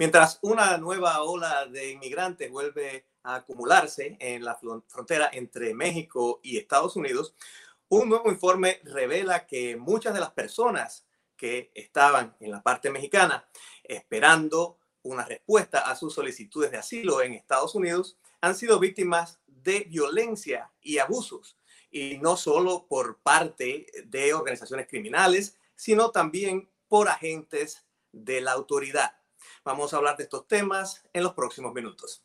Mientras una nueva ola de inmigrantes vuelve a acumularse en la frontera entre México y Estados Unidos, un nuevo informe revela que muchas de las personas que estaban en la parte mexicana esperando una respuesta a sus solicitudes de asilo en Estados Unidos han sido víctimas de violencia y abusos, y no solo por parte de organizaciones criminales, sino también por agentes de la autoridad. Vamos a hablar de estos temas en los próximos minutos.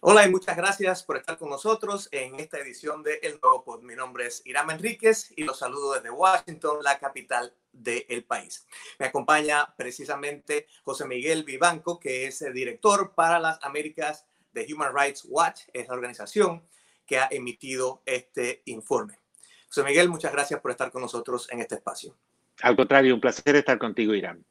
Hola y muchas gracias por estar con nosotros en esta edición de El Nuevo Pod. Mi nombre es Irán Enríquez y los saludo desde Washington, la capital del país. Me acompaña precisamente José Miguel Vivanco, que es el director para las Américas de Human Rights Watch, es la organización que ha emitido este informe. José Miguel, muchas gracias por estar con nosotros en este espacio. Al contrario, un placer estar contigo, Irán.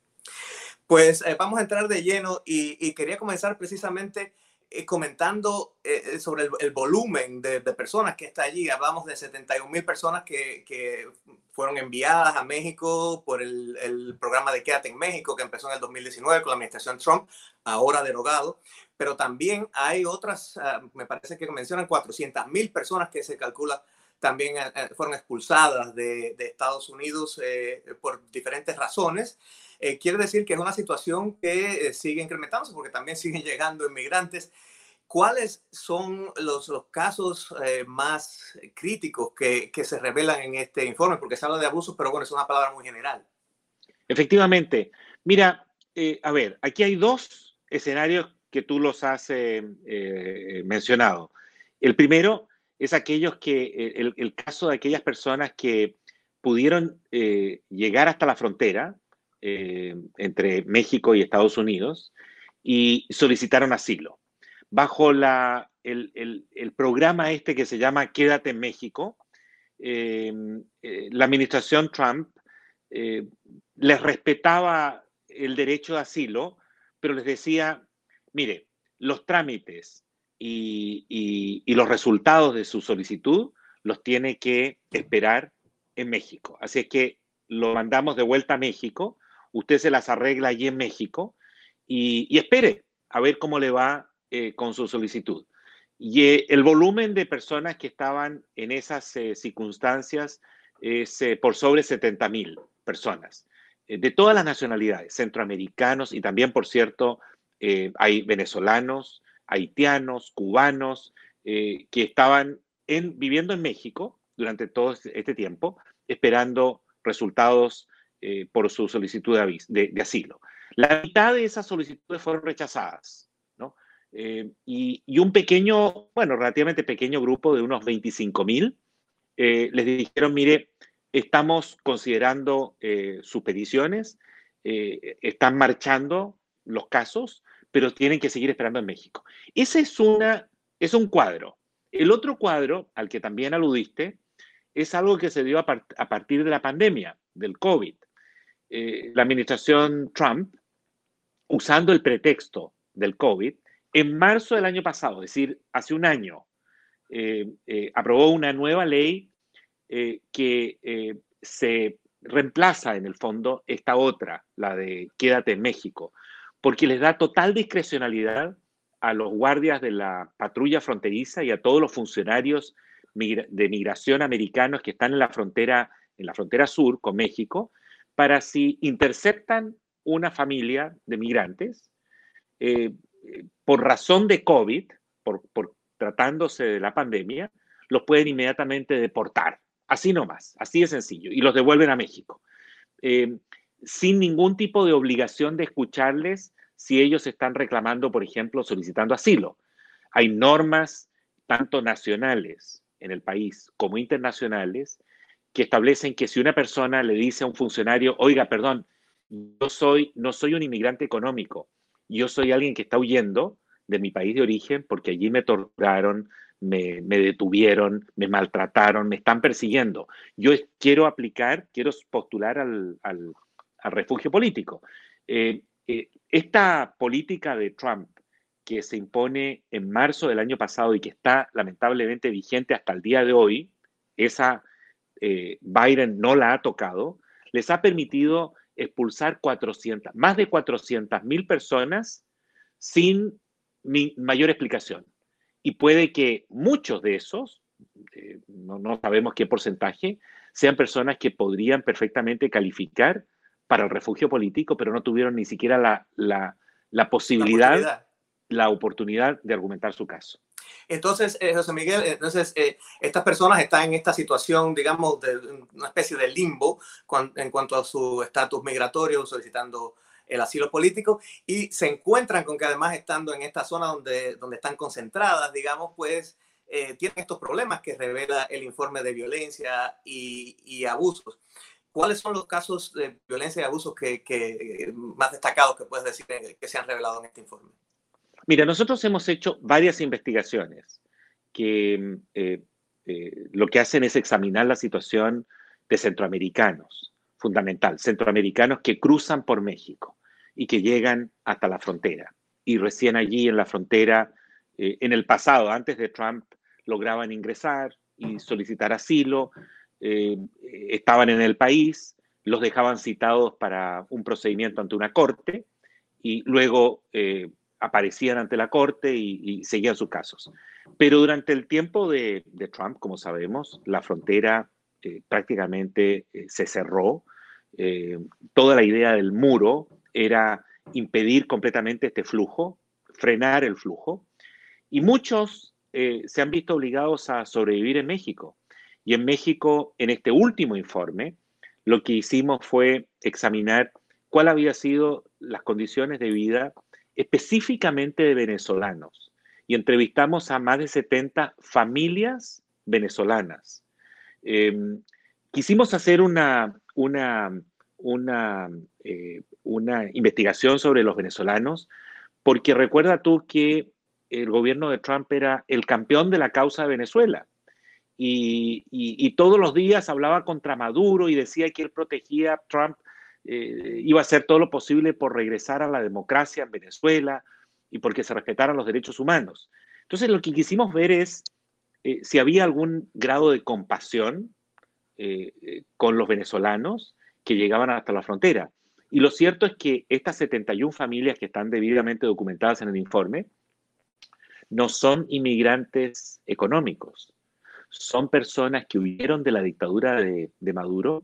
Pues eh, vamos a entrar de lleno y, quería comenzar precisamente eh, comentando eh, sobre el, volumen de, personas que está allí. Hablamos de 71 mil personas que, fueron enviadas a México por el, el, programa de Quédate en México que empezó en el 2019 con la administración Trump, ahora derogado. Pero también hay otras, ah, me parece que mencionan 400 mil personas que se calcula también fueron expulsadas de, de Estados Unidos por diferentes razones. Eh, quiere decir que es una situación que eh, sigue incrementándose porque también siguen llegando inmigrantes. ¿Cuáles son los, los casos eh, más críticos que, que, se revelan en este informe? Porque se habla de abusos, pero bueno, es una palabra muy general. Efectivamente. Mira, a ver, aquí hay dos escenarios que tú los has mencionado. El primero es aquellos que, el, el, caso de aquellas personas que pudieron llegar hasta la frontera, eh, entre México y Estados Unidos y solicitaron asilo. Bajo la, el, el, programa este que se llama Quédate en México, em, eh, la administración Trump eh, les respetaba el derecho de asilo, pero les decía, mire, los trámites y, y, y, los resultados de su solicitud los tiene que esperar en México. Así es que lo mandamos de vuelta a México usted se las arregla allí en México y, espere a ver cómo le va eh, con su solicitud. Y eh, el volumen de personas que estaban en esas eh, circunstancias es por sobre 70 mil personas, de todas las nacionalidades, centroamericanos y también, por cierto, hay venezolanos, haitianos, cubanos, que estaban en, viviendo en México durante todo este, este tiempo, esperando resultados eh, por su solicitud de, asilo. La mitad de esas solicitudes fueron rechazadas, ¿no? Eh, y, y, un pequeño, bueno, relativamente pequeño grupo de unos 25 mil eh, les dijeron, mire, estamos considerando sus peticiones, están marchando los casos, pero tienen que seguir esperando en México. Ese es, una, es un cuadro. El otro cuadro, al que también aludiste, es algo que se dio a, partir de la pandemia, del COVID. Eh, la administración Trump, usando el pretexto del COVID, en marzo del año pasado, es decir, hace un año, eh, eh, aprobó una nueva ley que se reemplaza en el fondo esta otra, la de Quédate en México, porque les da total discrecionalidad a los guardias de la patrulla fronteriza y a todos los funcionarios de migración americanos que están en la frontera, en la frontera sur con México, para si interceptan una familia de migrantes eh, por razón de COVID, por, tratándose de la pandemia, los pueden inmediatamente deportar. Así nomás, así de sencillo, y los devuelven a México. Eh, sin ningún tipo de obligación de escucharles si ellos están reclamando, por ejemplo, solicitando asilo. Hay normas tanto nacionales en el país como internacionales que establecen que si una persona le dice a un funcionario, oiga, perdón, yo soy, no soy un inmigrante económico, yo soy alguien que está huyendo de mi país de origen porque allí me torturaron, me, detuvieron, me maltrataron, me están persiguiendo. Yo quiero aplicar, quiero postular al, refugio político. Eh, eh, esta política de Trump que se impone en marzo del año pasado y que está lamentablemente vigente hasta el día de hoy, esa eh, Biden no la ha tocado, les ha permitido expulsar 400, más de 400 mil personas sin mayor explicación. Y puede que muchos de esos, no, sabemos qué porcentaje, sean personas que podrían perfectamente calificar para el refugio político, pero no tuvieron ni siquiera la, posibilidad, la oportunidad de argumentar su caso. Entonces, eh, José Miguel, entonces eh, estas personas están en esta situación, digamos, de una especie de limbo en cuanto a su estatus migratorio, solicitando el asilo político y se encuentran con que además estando en esta zona donde, donde están concentradas, digamos, pues eh, tienen estos problemas que revela el informe de violencia y, y abusos. ¿Cuáles son los casos de violencia y abusos que, que, más destacados que puedes decir que se han revelado en este informe? Mira, nosotros hemos hecho varias investigaciones que eh, eh, lo que hacen es examinar la situación de centroamericanos, fundamental, centroamericanos que cruzan por México y que llegan hasta la frontera. Y recién allí en la frontera, eh, en el pasado, antes de Trump, lograban ingresar y solicitar asilo, estaban en el país, los dejaban citados para un procedimiento ante una corte y luego aparecían ante la corte y, seguían sus casos. Pero durante el tiempo de, Trump, como sabemos, la frontera eh, prácticamente eh, se cerró. Eh, toda la idea del muro era impedir completamente este flujo, frenar el flujo. Y muchos se han visto obligados a sobrevivir en México. Y en México, en este último informe, lo que hicimos fue examinar cuál había sido las condiciones de vida específicamente de venezolanos y entrevistamos a más de 70 familias venezolanas. Em, quisimos hacer una, una, una, eh, una investigación sobre los venezolanos porque recuerda tú que el gobierno de Trump era el campeón de la causa de Venezuela. Y, todos los días hablaba contra Maduro y decía que él protegía a Trump eh, iba a hacer todo lo posible por regresar a la democracia en Venezuela y porque se respetaran los derechos humanos. Entonces, lo que quisimos ver es eh, si había algún grado de compasión eh, con los venezolanos que llegaban hasta la frontera. Y lo cierto es que estas 71 familias que están debidamente documentadas en el informe no son inmigrantes económicos, son personas que huyeron de la dictadura de Maduro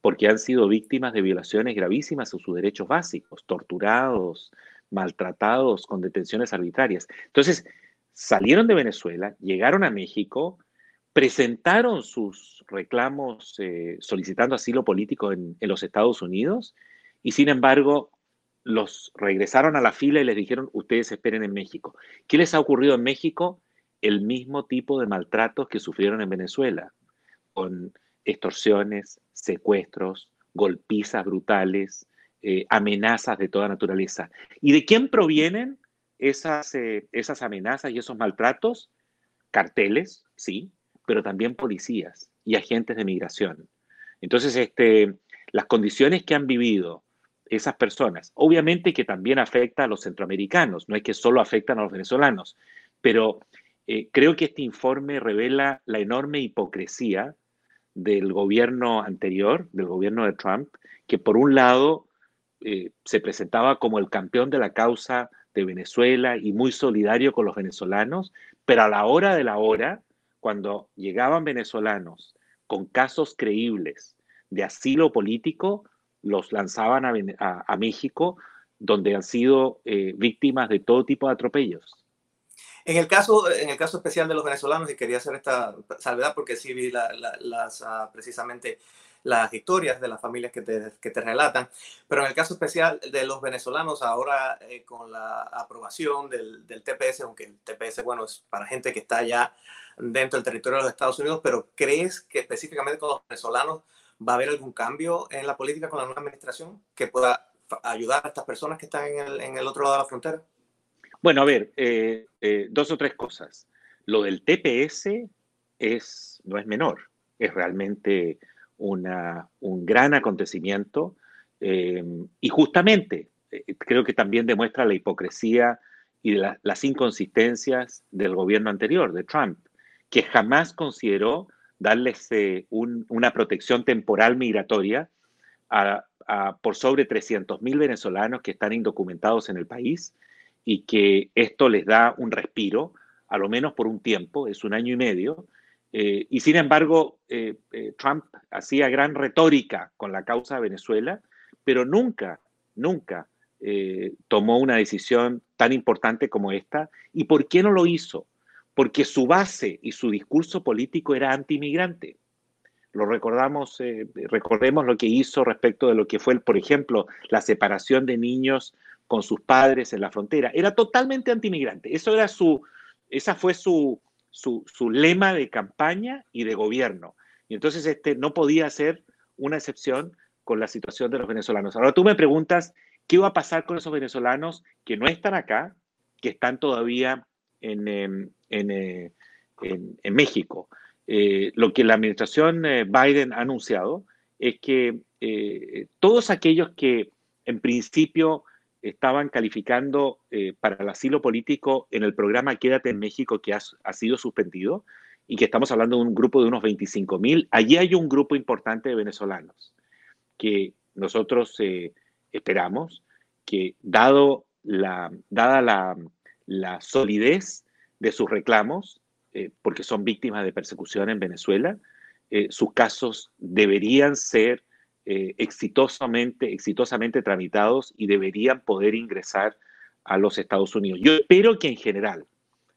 porque han sido víctimas de violaciones gravísimas a sus derechos básicos, torturados, maltratados con detenciones arbitrarias. Entonces, salieron de Venezuela, llegaron a México, presentaron sus reclamos eh, solicitando asilo político en, en los Estados Unidos y sin embargo los regresaron a la fila y les dijeron, ustedes esperen en México. ¿Qué les ha ocurrido en México? El mismo tipo de maltratos que sufrieron en Venezuela, con extorsiones, secuestros, golpizas brutales, eh, amenazas de toda naturaleza. ¿Y de quién provienen esas, eh, esas amenazas y esos maltratos? Carteles, sí, pero también policías y agentes de migración. Entonces, este, las condiciones que han vivido esas personas, obviamente que también afecta a los centroamericanos, no es que solo afectan a los venezolanos, pero eh, creo que este informe revela la enorme hipocresía del gobierno anterior, del gobierno de Trump, que por un lado eh, se presentaba como el campeón de la causa de Venezuela y muy solidario con los venezolanos, pero a la hora de la hora, cuando llegaban venezolanos con casos creíbles de asilo político, los lanzaban a, México, donde han sido eh, víctimas de todo tipo de atropellos. En el caso, en el caso especial de los venezolanos, y quería hacer esta salvedad porque sí vi las, ah, precisamente las historias de las familias que te, que te, relatan, pero en el caso especial de los venezolanos, ahora eh, con la aprobación del, del, TPS, aunque el TPS, bueno, es para gente que está ya dentro del territorio de los Estados Unidos, pero ¿crees que específicamente con los venezolanos va a haber algún cambio en la política con la nueva administración que pueda ayudar a estas personas que están en el, en el otro lado de la frontera? Bueno, a ver, eh, eh, dos o tres cosas. Lo del TPS es, no es menor, es realmente una, un gran acontecimiento eh, y justamente creo que también demuestra la hipocresía y las inconsistencias del gobierno anterior, de Trump, que jamás consideró darles una protección temporal migratoria a, por sobre 300.000 venezolanos que están indocumentados en el país y que esto les da un respiro, a lo menos por un tiempo, es un año y medio. Eh, y sin embargo, eh, Trump hacía gran retórica con la causa de Venezuela, pero nunca, nunca tomó una decisión tan importante como esta. ¿Y por qué no lo hizo? Porque su base y su discurso político era antimigrante. Lo recordamos, recordemos lo que hizo respecto de lo que fue, por ejemplo, la separación de niños con sus padres en la frontera. Era totalmente antimigrante. Eso era su, esa fue su, su, lema de campaña y de gobierno. Y entonces este no podía ser una excepción con la situación de los venezolanos. Ahora tú me preguntas, ¿qué va a pasar con esos venezolanos que no están acá, que están todavía en, em, eh, México? Eh, lo que la administración eh, Biden ha anunciado es que todos aquellos que en principio estaban calificando eh, para el asilo político en el programa Quédate en México que ha, sido suspendido y que estamos hablando de un grupo de unos 25 mil. Allí hay un grupo importante de venezolanos que nosotros eh, esperamos que, dado la, dada la, solidez de sus reclamos, eh, porque son víctimas de persecución en Venezuela, sus casos deberían ser eh, exitosamente, exitosamente tramitados y deberían poder ingresar a los Estados Unidos. Yo espero que en general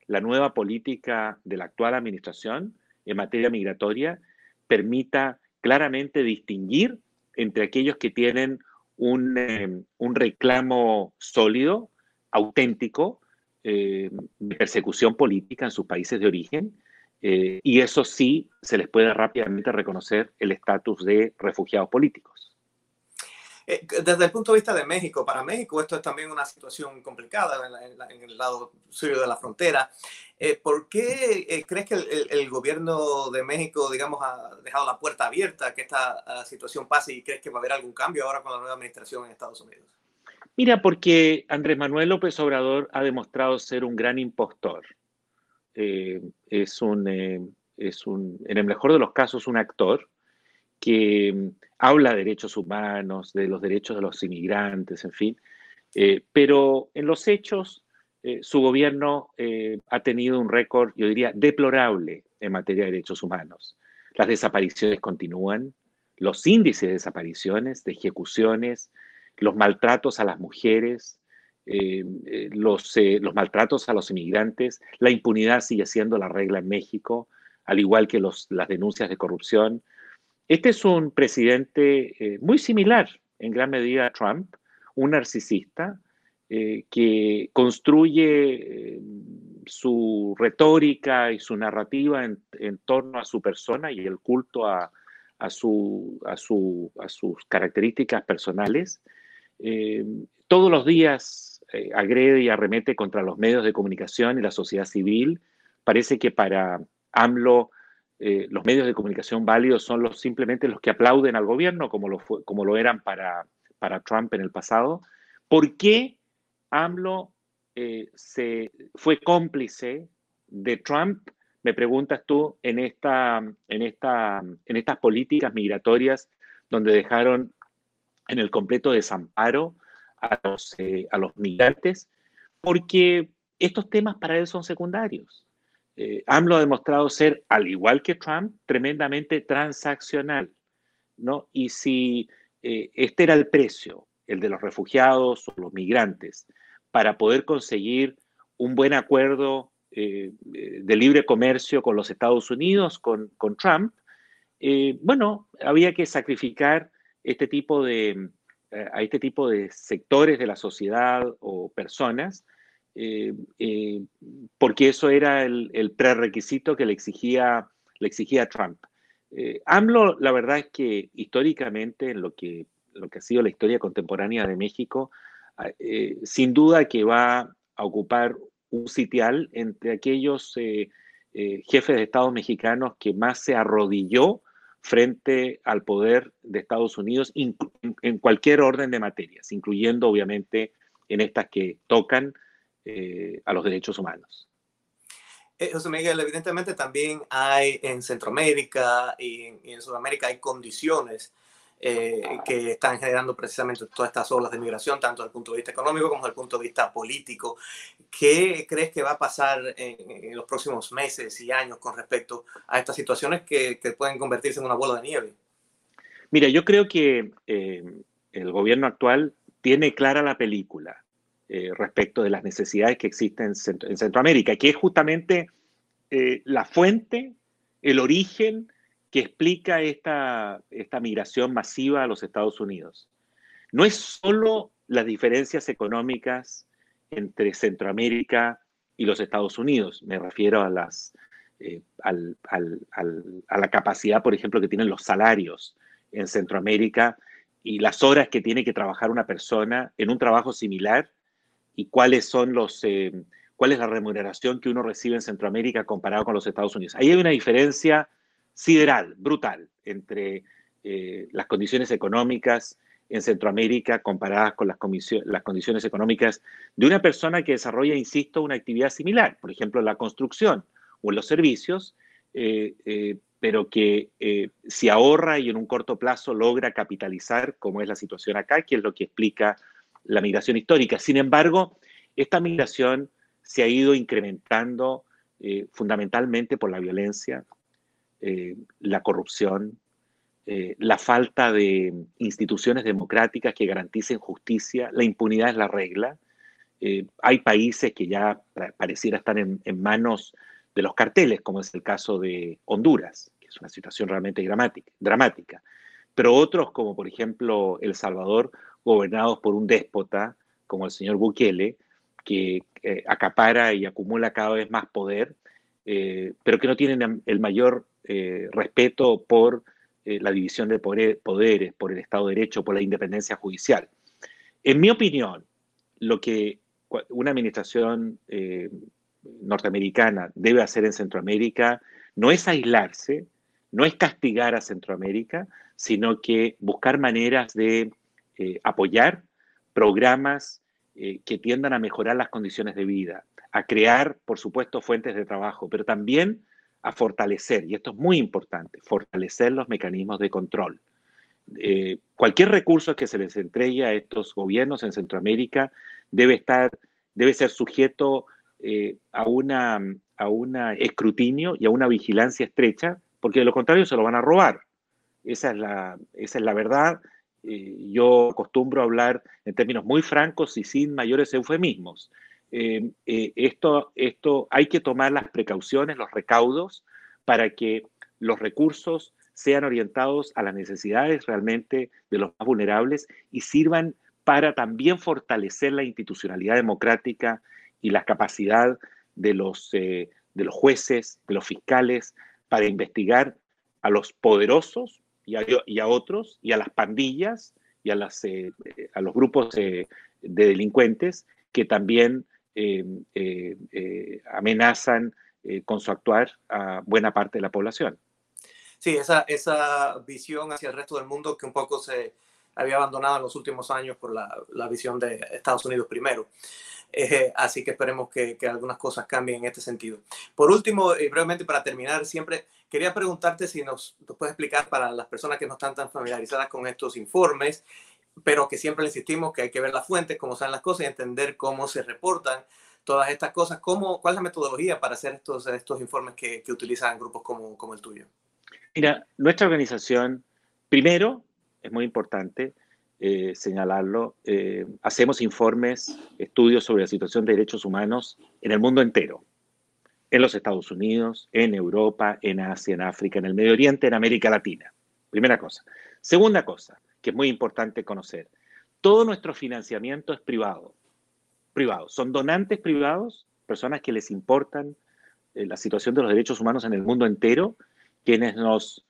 la nueva política de la actual administración en materia migratoria permita claramente distinguir entre aquellos que tienen un, eh, reclamo sólido, auténtico, eh, de persecución política en sus países de origen eh, y eso sí se les puede rápidamente reconocer el estatus de refugiados políticos. Eh, desde el punto de vista de México, para México esto es también una situación complicada en, el lado sur de la frontera. Eh, ¿Por qué crees que el, gobierno de México, digamos, ha dejado la puerta abierta a que esta situación pase y crees que va a haber algún cambio ahora con la nueva administración en Estados Unidos? Mira, porque Andrés Manuel López Obrador ha demostrado ser un gran impostor eh, es, un, eh, es un, en el mejor de los casos, un actor que mm, habla de derechos humanos, de los derechos de los inmigrantes, en fin, eh, pero en los hechos su gobierno ha tenido un récord, yo diría, deplorable en materia de derechos humanos. Las desapariciones continúan, los índices de desapariciones, de ejecuciones, los maltratos a las mujeres, eh, eh, los, eh, los, maltratos a los inmigrantes, la impunidad sigue siendo la regla en México, al igual que los, las denuncias de corrupción. Este es un presidente muy similar en gran medida a Trump, un narcisista que construye su retórica y su narrativa en, torno a su persona y el culto a, a, su, a, su, a sus características personales. todos los días eh, agrede y arremete contra los medios de comunicación y la sociedad civil. Parece que para AMLO eh, los medios de comunicación válidos son los, simplemente los que aplauden al gobierno, como lo, eran para, Trump en el pasado. ¿Por qué AMLO eh, se, fue cómplice de Trump, me preguntas tú, en estas políticas migratorias donde dejaron en el completo desamparo a los, eh, a los migrantes, porque estos temas para él son secundarios. Eh, AMLO ha demostrado ser, al igual que Trump, tremendamente transaccional, ¿no? Y si eh, este era el precio, el de los refugiados o los migrantes, para poder conseguir un buen acuerdo de libre comercio con los Estados Unidos, con, con Trump, bueno, había que sacrificar este tipo de, eh, a este tipo de sectores de la sociedad o personas, eh, eh, porque eso era el, prerequisito que le exigía, le exigía Trump. AMLO, la verdad es que históricamente, en lo que, lo que ha sido la historia contemporánea de México, sin duda que va a ocupar un sitial entre aquellos jefes de Estado mexicanos que más se arrodilló frente al poder de Estados Unidos en cualquier orden de materias, incluyendo obviamente en estas que tocan eh, a los derechos humanos. Eh, José Miguel, evidentemente también hay en Centroamérica y en, Sudamérica hay condiciones que están generando precisamente todas estas olas de migración, tanto desde el punto de vista económico como desde el punto de vista político. ¿Qué crees que va a pasar en, los próximos meses y años con respecto a estas situaciones que, que pueden convertirse en una bola de nieve? Mira, yo creo que el gobierno actual tiene clara la película eh, respecto de las necesidades que existen en, Centroamérica, que es justamente eh, la fuente, el origen que explica esta, esta migración masiva a los Estados Unidos. No es solo las diferencias económicas entre Centroamérica y los Estados Unidos, me refiero a, las, eh, a la capacidad, por ejemplo, que tienen los salarios en Centroamérica y las horas que tiene que trabajar una persona en un trabajo similar y cuáles son los, eh, cuál es la remuneración que uno recibe en Centroamérica comparado con los Estados Unidos. Ahí hay una diferencia sideral, brutal, entre eh, las condiciones económicas en Centroamérica comparadas con las, condiciones económicas de una persona que desarrolla, insisto, una actividad similar, por ejemplo, la construcción o los servicios, eh, pero que eh, si ahorra y en un corto plazo logra capitalizar, como es la situación acá, que es lo que explica la migración histórica. Sin embargo, esta migración se ha ido incrementando eh, fundamentalmente por la violencia, eh, la corrupción, la falta de instituciones democráticas que garanticen justicia, la impunidad es la regla. hay países que ya pareciera estar en manos de los carteles, como es el caso de Honduras, que es una situación realmente dramática, pero otros, como por ejemplo El Salvador, gobernados por un déspota, como el señor Bukele, que eh, acapara y acumula cada vez más poder, eh, pero que no tienen el mayor eh, respeto por la división de poderes, por el Estado de Derecho, por la independencia judicial. En mi opinión, lo que una administración norteamericana debe hacer en Centroamérica no es aislarse, no es castigar a Centroamérica, sino que buscar maneras de eh, apoyar programas eh, que tiendan a mejorar las condiciones de vida, a crear, por supuesto, fuentes de trabajo, pero también a fortalecer, y esto es muy importante, fortalecer los mecanismos de control. Eh, cualquier recurso que se les entregue a estos gobiernos en Centroamérica debe estar, debe ser sujeto eh, a, una, a un escrutinio y a una vigilancia estrecha, porque de lo contrario se lo van a robar. Esa es la, esa es la verdad. Eh, yo acostumbro a hablar en términos muy francos y sin mayores eufemismos. Eh, esto, esto hay que tomar las precauciones, los recaudos, para que los recursos sean orientados a las necesidades realmente de los más vulnerables y sirvan para también fortalecer la institucionalidad democrática y la capacidad de los, eh, de los jueces, de los fiscales, para investigar a los poderosos y a, y a otros, y a las pandillas y a, las, eh, a los grupos eh, de delincuentes que también amenazan con su actuar a buena parte de la población. Sí, esa, esa visión hacia el resto del mundo que un poco se había abandonado en los últimos años por la, la visión de Estados Unidos primero. Eh, así que esperemos que, algunas cosas cambien en este sentido. Por último, y brevemente para terminar, siempre quería preguntarte si nos, puedes explicar para las personas que no están tan familiarizadas con estos informes, pero que siempre insistimos que hay que ver las fuentes, cómo salen las cosas y entender cómo se reportan todas estas cosas. ¿Cómo, ¿Cuál es la metodología para hacer estos, estos informes que, que utilizan grupos como, como el tuyo? Mira, nuestra organización, primero, es muy importante, eh, señalarlo, eh, hacemos informes, estudios sobre la situación de derechos humanos en el mundo entero, en los Estados Unidos, en Europa, en Asia, en África, en el Medio Oriente, en América Latina. Primera cosa. Segunda cosa, que es muy importante conocer, todo nuestro financiamiento es privado. Privado. Son donantes privados, personas que les importan eh, la situación de los derechos humanos en el mundo entero, quienes nos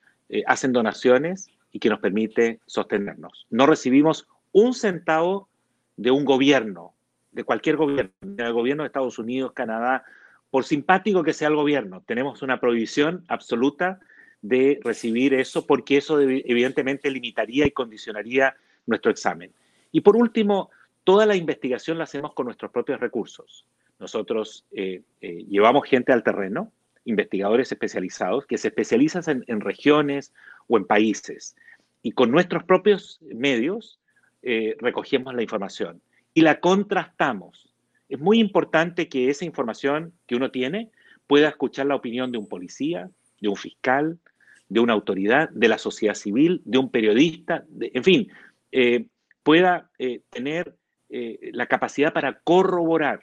hacen donaciones y que nos permite sostenernos. No recibimos un centavo de un gobierno, de cualquier gobierno, del gobierno de Estados Unidos, Canadá, por simpático que sea el gobierno. Tenemos una prohibición absoluta de recibir eso porque eso evidentemente limitaría y condicionaría nuestro examen. Y por último, toda la investigación la hacemos con nuestros propios recursos. Nosotros eh, eh, llevamos gente al terreno, investigadores especializados que se especializan en, regiones o en países. y con nuestros propios medios eh, recogemos la información y la contrastamos. Es muy importante que esa información que uno tiene pueda escuchar la opinión de un policía, de un fiscal, de una autoridad, de la sociedad civil, de un periodista, en fin, eh, pueda eh, tener la capacidad para corroborar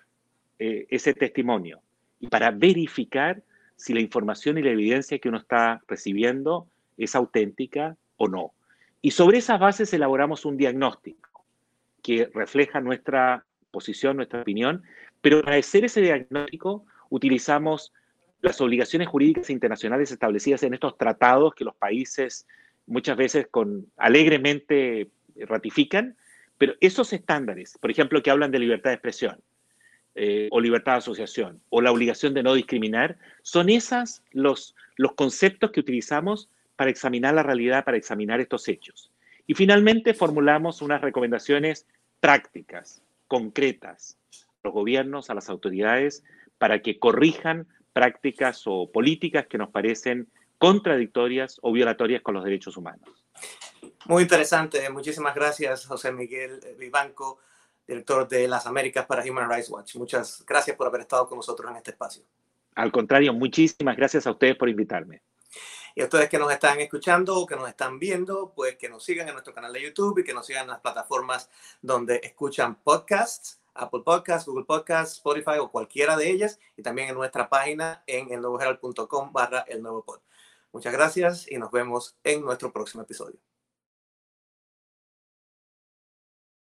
ese testimonio y para verificar si la información y la evidencia que uno está recibiendo es auténtica o no. Y sobre esas bases elaboramos un diagnóstico que refleja nuestra posición, nuestra opinión, pero para hacer ese diagnóstico utilizamos las obligaciones jurídicas internacionales establecidas en estos tratados que los países muchas veces con alegremente ratifican, pero esos estándares, por ejemplo, que hablan de libertad de expresión eh, o libertad de asociación o la obligación de no discriminar, son esas los, los conceptos que utilizamos para examinar la realidad, para examinar estos hechos. Y finalmente formulamos unas recomendaciones prácticas, concretas, a los gobiernos, a las autoridades, para que corrijan prácticas o políticas que nos parecen contradictorias o violatorias con los derechos humanos. Muy interesante. Muchísimas gracias, José Miguel Vivanco, director de las Américas para Human Rights Watch. Muchas gracias por haber estado con nosotros en este espacio. Al contrario, muchísimas gracias a ustedes por invitarme. Y a ustedes que nos están escuchando o que nos están viendo, pues que nos sigan en nuestro canal de YouTube y que nos sigan en las plataformas donde escuchan podcasts, Apple Podcasts, Google Podcasts, Spotify o cualquiera de ellas. Y también en nuestra página en elnuevoherald.com barra el nuevo pod. Muchas gracias y nos vemos en nuestro próximo episodio.